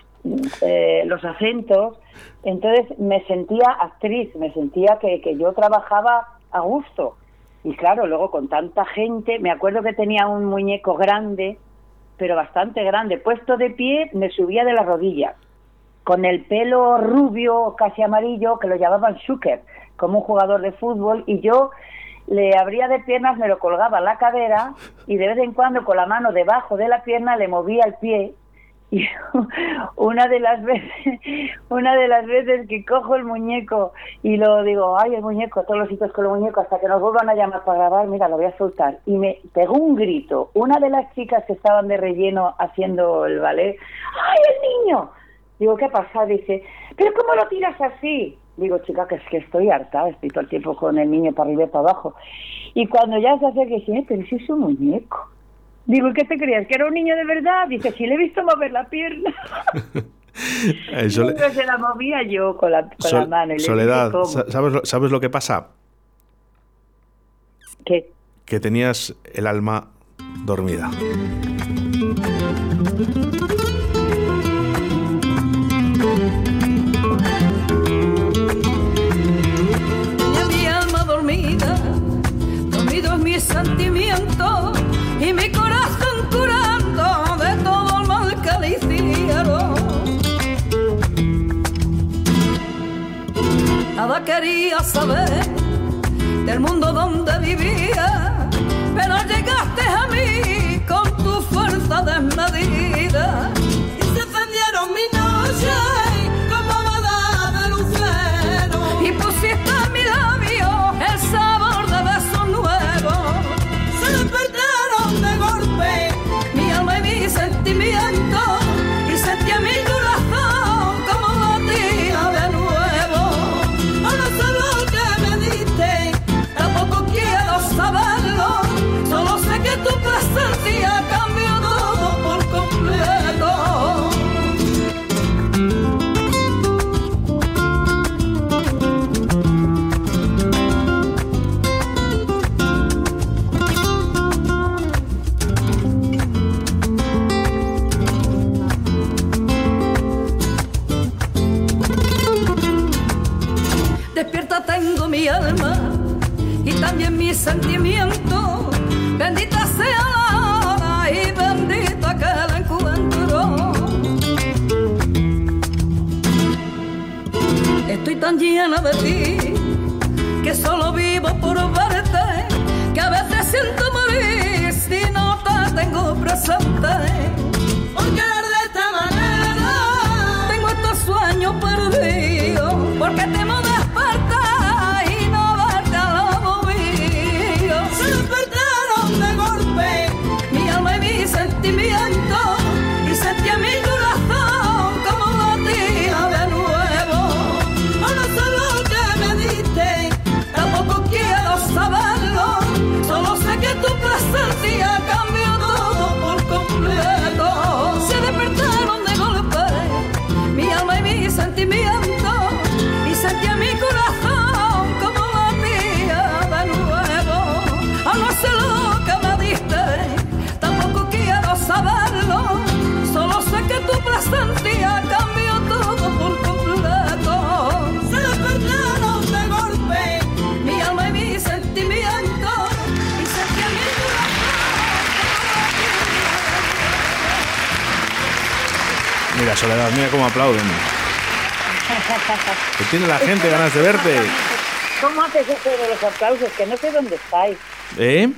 eh, los acentos, entonces me sentía actriz, me sentía que, que yo trabajaba a gusto. Y claro, luego con tanta gente, me acuerdo que tenía un muñeco grande, pero bastante grande, puesto de pie, me subía de las rodillas, con el pelo rubio, casi amarillo, que lo llamaban Schuker, como un jugador de fútbol, y yo le abría de piernas, me lo colgaba la cadera y de vez en cuando con la mano debajo de la pierna le movía el pie y una de las veces una de las veces que cojo el muñeco y lo digo ay el muñeco todos los sitios con el muñeco hasta que nos vuelvan a llamar para grabar mira lo voy a soltar y me pegó un grito. Una de las chicas que estaban de relleno haciendo el ballet ay el niño digo qué pasa dice pero cómo lo tiras así digo chica que es que estoy harta estoy todo el tiempo con el niño para arriba y para abajo y cuando ya se hace que dice pero si es un muñeco Digo, ¿qué te creías? ¿Que era un niño de verdad? Dice, sí le he visto mover la pierna. Eso se la movía yo con la, con la mano. Soledad, ¿sabes lo, ¿sabes lo que pasa? ¿Qué? Que tenías el alma dormida. Del mundo donde vivía, sentimiento. Bendita sea la hora y bendita que la encuentro. Estoy tan llena de ti Soledad, mira cómo aplauden. Que tiene la gente ganas de verte. ¿Cómo haces eso de los aplausos? Que no sé dónde estáis. ¿Eh?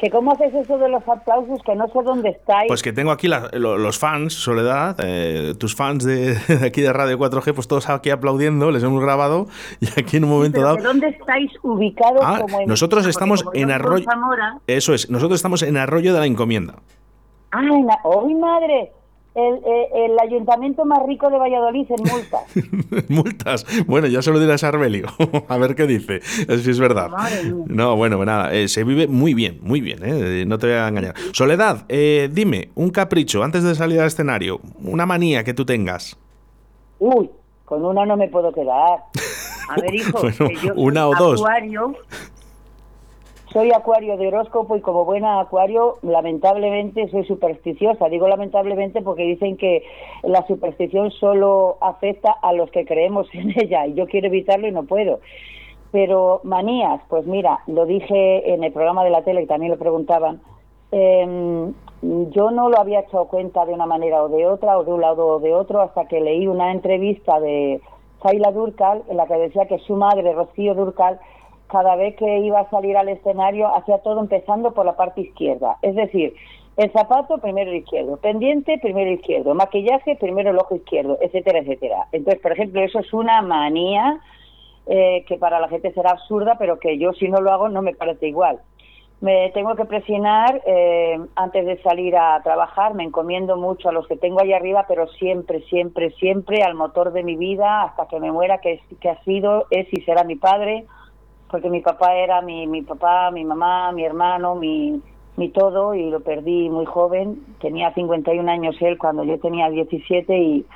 ¿Que ¿Cómo haces eso de los aplausos? Que no sé dónde estáis. Pues que tengo aquí la- lo- los fans, Soledad, eh, tus fans de, de aquí de Radio 4G, pues todos aquí aplaudiendo, les hemos grabado y aquí en un momento ¿Pero dado... ¿de ¿Dónde estáis ubicados? Ah, como en- nosotros estamos como en Arroyo... Zamora, Eso es, nosotros estamos en Arroyo de la Encomienda. Ah, en la- ¡Ay, madre! El, eh, el ayuntamiento más rico de Valladolid en multas. Multas. Bueno, ya se lo dirás a Arbelio. a ver qué dice. Si es verdad. No, bueno, pues nada. eh, se vive muy bien, muy bien. eh, no te voy a engañar. Soledad, eh, dime, un capricho antes de salir al escenario. Una manía que tú tengas. Uy, con una no me puedo quedar. A ver, hijo, Bueno, que yo soy una o dos. Acuario, soy acuario de horóscopo y como buena acuario, lamentablemente soy supersticiosa. Digo lamentablemente porque dicen que la superstición solo afecta a los que creemos en ella y yo quiero evitarlo y no puedo. Pero manías, pues mira, lo dije en el programa de la tele y también lo preguntaban. eh, yo no lo había echado cuenta de una manera o de otra, o de un lado o de otro, hasta que leí una entrevista de Zaila Durcal, en la que decía que su madre, Rocío Durcal, cada vez que iba a salir al escenario, hacía todo empezando por la parte izquierda. Es decir, el zapato primero izquierdo, pendiente primero izquierdo, maquillaje primero el ojo izquierdo, etcétera, etcétera. Entonces, por ejemplo, eso es una manía eh, que para la gente será absurda, pero que yo si no lo hago no me parece igual. Me tengo que presionar eh, antes de salir a trabajar, me encomiendo mucho a los que tengo ahí arriba, pero siempre, siempre, siempre al motor de mi vida hasta que me muera, que, que ha sido, es y será mi padre, porque mi papá era mi, mi papá, mi mamá, mi hermano, mi, mi todo, y lo perdí muy joven. Tenía 51 años él cuando yo tenía 17 y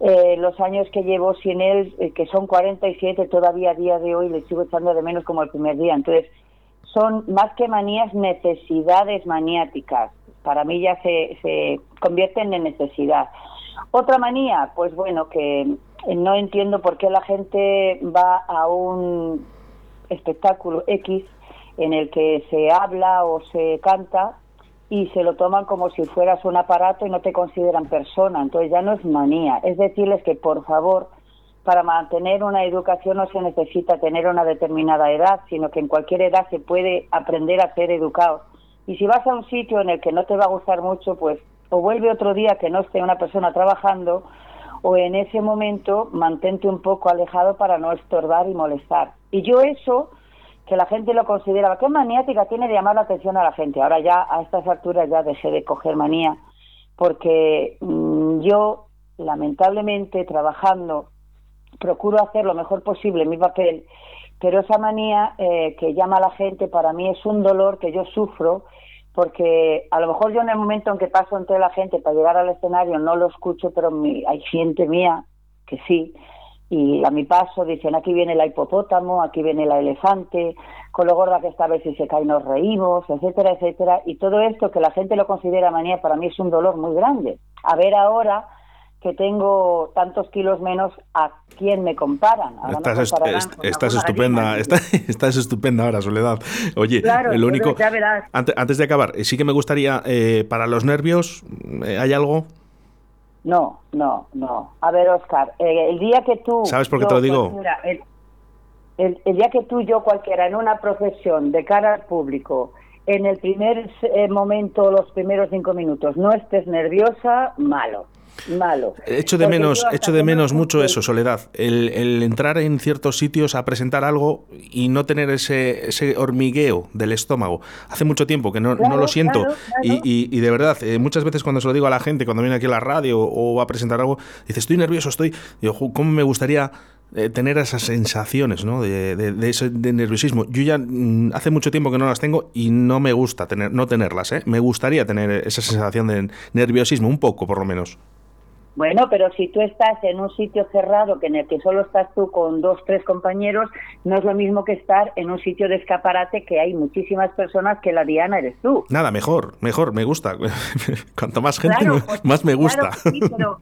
eh, los años que llevo sin él, eh, que son 47, todavía a día de hoy le sigo echando de menos como el primer día. Entonces, son más que manías, necesidades maniáticas. Para mí ya se, se convierten en necesidad. Otra manía, pues bueno, que no entiendo por qué la gente va a un espectáculo X en el que se habla o se canta y se lo toman como si fueras un aparato y no te consideran persona. Entonces ya no es manía. Es decirles que por favor, para mantener una educación no se necesita tener una determinada edad, sino que en cualquier edad se puede aprender a ser educado. Y si vas a un sitio en el que no te va a gustar mucho, pues o vuelve otro día que no esté una persona trabajando, o en ese momento mantente un poco alejado para no estorbar y molestar. Y yo eso, que la gente lo considera, ¿qué maniática tiene de llamar la atención a la gente? Ahora ya a estas alturas ya dejé de coger manía, porque mm, yo, lamentablemente, trabajando, procuro hacer lo mejor posible mi papel, pero esa manía eh, que llama a la gente para mí es un dolor que yo sufro porque a lo mejor yo en el momento en que paso entre la gente para llegar al escenario no lo escucho, pero mi- hay gente mía que sí, y a mi paso dicen aquí viene la hipopótamo, aquí viene la elefante, con lo gorda que esta vez si se cae nos reímos, etcétera, etcétera, y todo esto que la gente lo considera manía para mí es un dolor muy grande. A ver ahora que tengo tantos kilos menos, ¿a quién me comparan? Ahora Estás, est- est- estupenda, está- estás estupenda ahora, Soledad. Oye, Claro, el único. Antes, antes de acabar, eh, sí que me gustaría, eh, para los nervios, eh, ¿hay algo? No, no, no. A ver, Oscar, eh, el día que tú... ¿Sabes por qué yo, te lo digo? mira, el, el- el día que tú, yo, cualquiera, en una profesión de cara al público, en el primer eh, momento, los primeros cinco minutos, no estés nerviosa, malo, malo. Echo de Porque menos, echo de que no menos mucho cumple- eso, Soledad. El, el entrar en ciertos sitios a presentar algo y no tener ese, ese hormigueo del estómago. Hace mucho tiempo que no, no Claro, lo siento. claro, claro. Y, y- y de verdad, eh, muchas veces cuando se lo digo a la gente, cuando viene aquí a la radio o va a presentar algo, dice, estoy nervioso, estoy... Digo, "Jo, ¿cómo me gustaría eh, tener esas sensaciones ¿no? de, de- de ese de nerviosismo? Yo ya mm, hace mucho tiempo que no las tengo y no me gusta tener, no tenerlas. ¿eh? Me gustaría tener esa sensación de nerviosismo, un poco por lo menos. Bueno, pero si tú estás en un sitio cerrado que en el que solo estás tú con dos, tres compañeros, no es lo mismo que estar en un sitio de escaparate que hay muchísimas personas que la Diana eres tú. Nada, mejor, mejor, me gusta. Cuanto más gente, Claro, pues, más me gusta. claro que sí, pero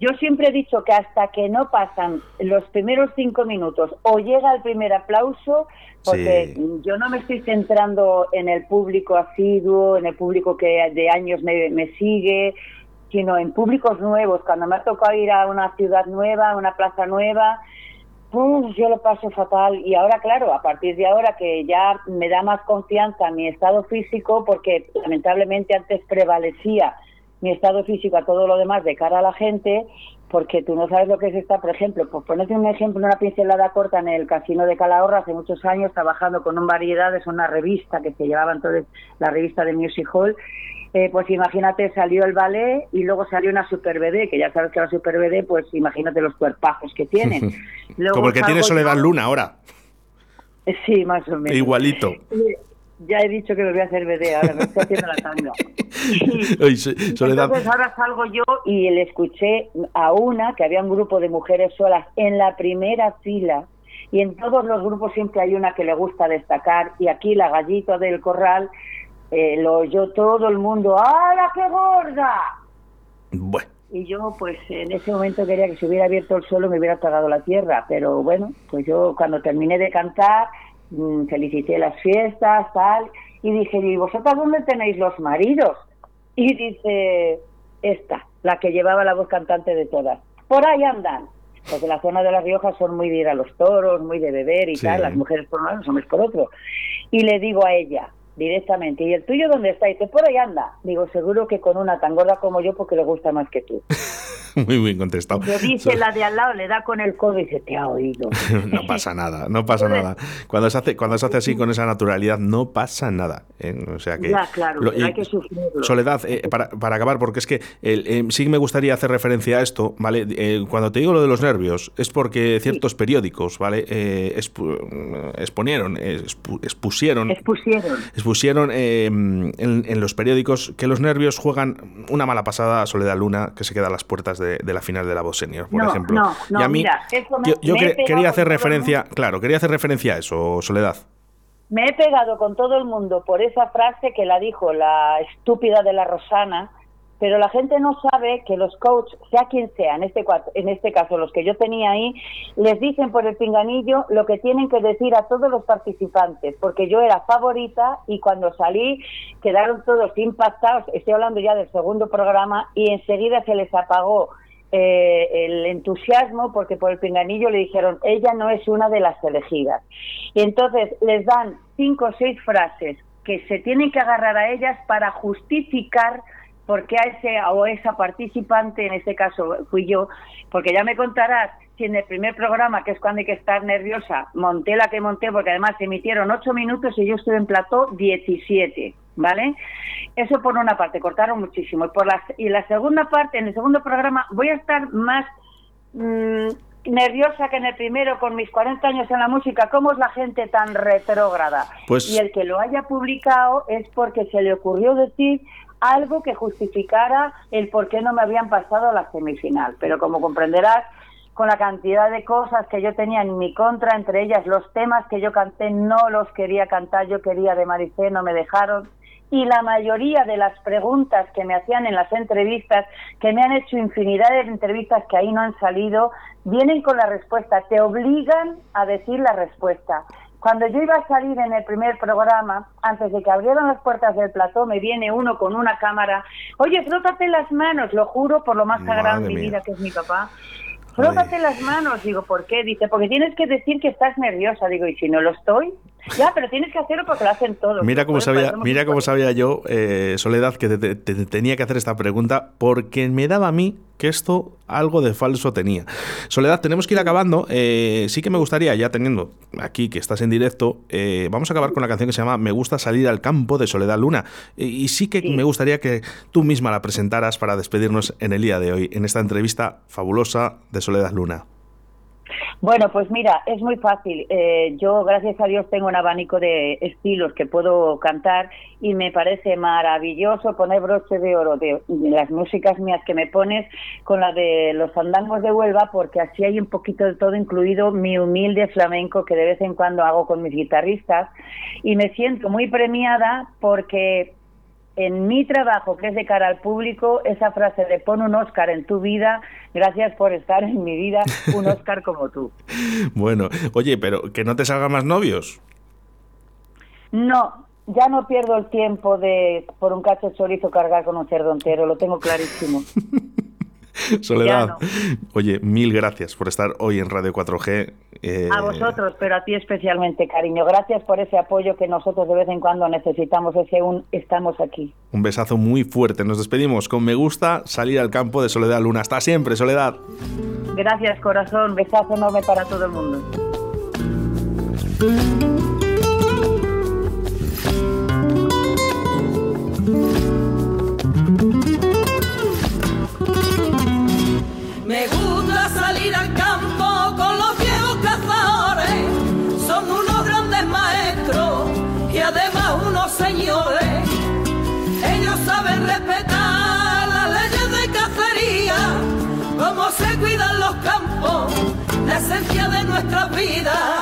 yo siempre he dicho que hasta que no pasan los primeros cinco minutos o llega el primer aplauso, porque Sí. yo no me estoy centrando en el público asiduo, en el público que de años me, me sigue. Sino en públicos nuevos. Cuando me ha tocado ir a una ciudad nueva, a una plaza nueva, pues yo lo paso fatal. Y ahora, claro, a partir de ahora que ya me da más confianza mi estado físico, porque lamentablemente antes prevalecía mi estado físico a todo lo demás de cara a la gente, porque tú no sabes lo que es estar, por ejemplo, pues ponerte un ejemplo, una pincelada corta en el casino de Calahorra hace muchos años trabajando con un variedades, una revista que se llevaba entonces, la revista de Music Hall, eh, pues imagínate, salió el ballet y luego salió una super BD, que ya sabes que la super BD, pues imagínate los cuerpazos que tienen. Como el que tiene Soledad Luna ahora. Sí, más o menos. Igualito. Ya he dicho que me voy a hacer BD, ahora me estoy haciendo la tanga. Entonces ahora salgo yo y le escuché a una, que había un grupo de mujeres solas en la primera fila, y en todos los grupos siempre hay una que le gusta destacar, y aquí la gallito del corral eh, lo oyó todo el mundo, ¡Hala, qué gorda! Bueno. Y yo, pues en ese momento quería que se hubiera abierto el suelo y me hubiera tragado la tierra, pero bueno, pues yo cuando terminé de cantar, mm, felicité las fiestas, tal, y dije, ¿y vosotras dónde tenéis los maridos? Y dice, esta, la que llevaba la voz cantante de todas, por ahí andan. Porque la zona de La Rioja son muy de ir a los toros, muy de beber y tal, las mujeres por un lado, los hombres por otro. Y le digo a ella, directamente. ¿Y el tuyo dónde está? Y dice, por ahí anda. Digo, seguro que con una tan gorda como yo porque le gusta más que tú. Muy bien contestado. Yo dice la de al lado, le da con el codo y dice, te ha oído. no pasa nada, no pasa nada. Cuando se hace, cuando se hace así con esa naturalidad, no pasa nada. ¿eh? O sea que. Ya, claro, hay que sufrirlo. Soledad, eh, para, para, acabar, porque es que eh, sí me gustaría hacer referencia a esto, ¿vale? cuando te digo lo de los nervios, es porque ciertos periódicos, ¿vale? exponieron, expusieron. Expusieron. Expusieron en, en los periódicos que los nervios juegan una mala pasada a Soledad Luna, que se queda a las puertas de de, la final de la voz senior, por ejemplo. No, no, y a mí, mira, yo, quería hacer referencia, claro, quería hacer referencia a eso, Soledad. Me he pegado con todo el mundo por esa frase que la dijo la estúpida de la Rosana, pero la gente no sabe que los coaches, sea quien sea, en este, en este caso los que yo tenía ahí, les dicen por el pinganillo lo que tienen que decir a todos los participantes, porque yo era favorita y cuando salí quedaron todos impactados, estoy hablando ya del segundo programa, y enseguida se les apagó eh, el entusiasmo porque por el pinganillo le dijeron, ella no es una de las elegidas. Y entonces les dan cinco o seis frases que se tienen que agarrar a ellas para justificar porque a ese o esa participante, en este caso fui yo, porque ya me contarás si en el primer programa, que es cuando hay que estar nerviosa, monté la que monté, porque además se emitieron ocho minutos y yo estuve en plató 17, ¿vale? Eso por una parte, cortaron muchísimo. Y, por la, y la segunda parte, en el segundo programa, voy a estar más mmm, nerviosa que en el primero, con mis 40 años en la música. ¿Cómo es la gente tan retrógrada? Pues... Y el que lo haya publicado es porque se le ocurrió decir algo que justificara el por qué no me habían pasado a la semifinal. Pero como comprenderás, con la cantidad de cosas que yo tenía en mi contra, entre ellas los temas que yo canté no los quería cantar, yo quería de Maricé, no me dejaron. Y la mayoría de las preguntas que me hacían en las entrevistas, que me han hecho infinidad de entrevistas que ahí no han salido, vienen con la respuesta, te obligan a decir la respuesta. Cuando yo iba a salir en el primer programa, antes de que abrieran las puertas del plató, me viene uno con una cámara. Oye, frótate las manos, lo juro por lo más sagrado de mi vida, que es mi papá. Frótate las manos, digo, ¿por qué? Dice, porque tienes que decir que estás nerviosa. Digo, ¿y si no lo estoy? Ya, pero tienes que hacerlo porque lo hacen todos. Mira cómo sabía, mira cómo sabía yo, eh, Soledad, que te, tenía que hacer esta pregunta, porque me daba a mí que esto algo de falso tenía. Soledad, tenemos que ir acabando. Eh, sí que me gustaría, ya teniendo aquí que estás en directo, eh, vamos a acabar con la canción que se llama Me gusta salir al campo de Soledad Luna. y sí que me gustaría que tú misma la presentaras para despedirnos en el día de hoy, en esta entrevista fabulosa de Soledad Luna. Bueno, pues mira, es muy fácil. Eh, yo, gracias a Dios, tengo un abanico de estilos que puedo cantar y me parece maravilloso poner broche de oro de, las músicas mías que me pones con la de los fandangos de Huelva, porque así hay un poquito de todo incluido mi humilde flamenco que de vez en cuando hago con mis guitarristas y me siento muy premiada porque en mi trabajo, que es de cara al público, esa frase de pon un Oscar en tu vida, gracias por estar en mi vida, un Oscar como tú. bueno, oye, pero que no te salgan más novios. No, ya no pierdo el tiempo de por un cacho de chorizo cargar con un cerdo entero, lo tengo clarísimo. Soledad, oye, mil gracias por estar hoy en Radio 4G. Eh, a vosotros, pero a ti especialmente, cariño. Gracias por ese apoyo que nosotros de vez en cuando necesitamos, ese un estamos aquí. Un besazo muy fuerte. Nos despedimos con Me gusta salir al campo de Soledad Luna. Hasta siempre, Soledad. Gracias, corazón. Besazo enorme para todo el mundo. Además unos señores. Ellos saben respetar las leyes de cacería, cómo se cuidan los campos, la esencia de nuestra vida.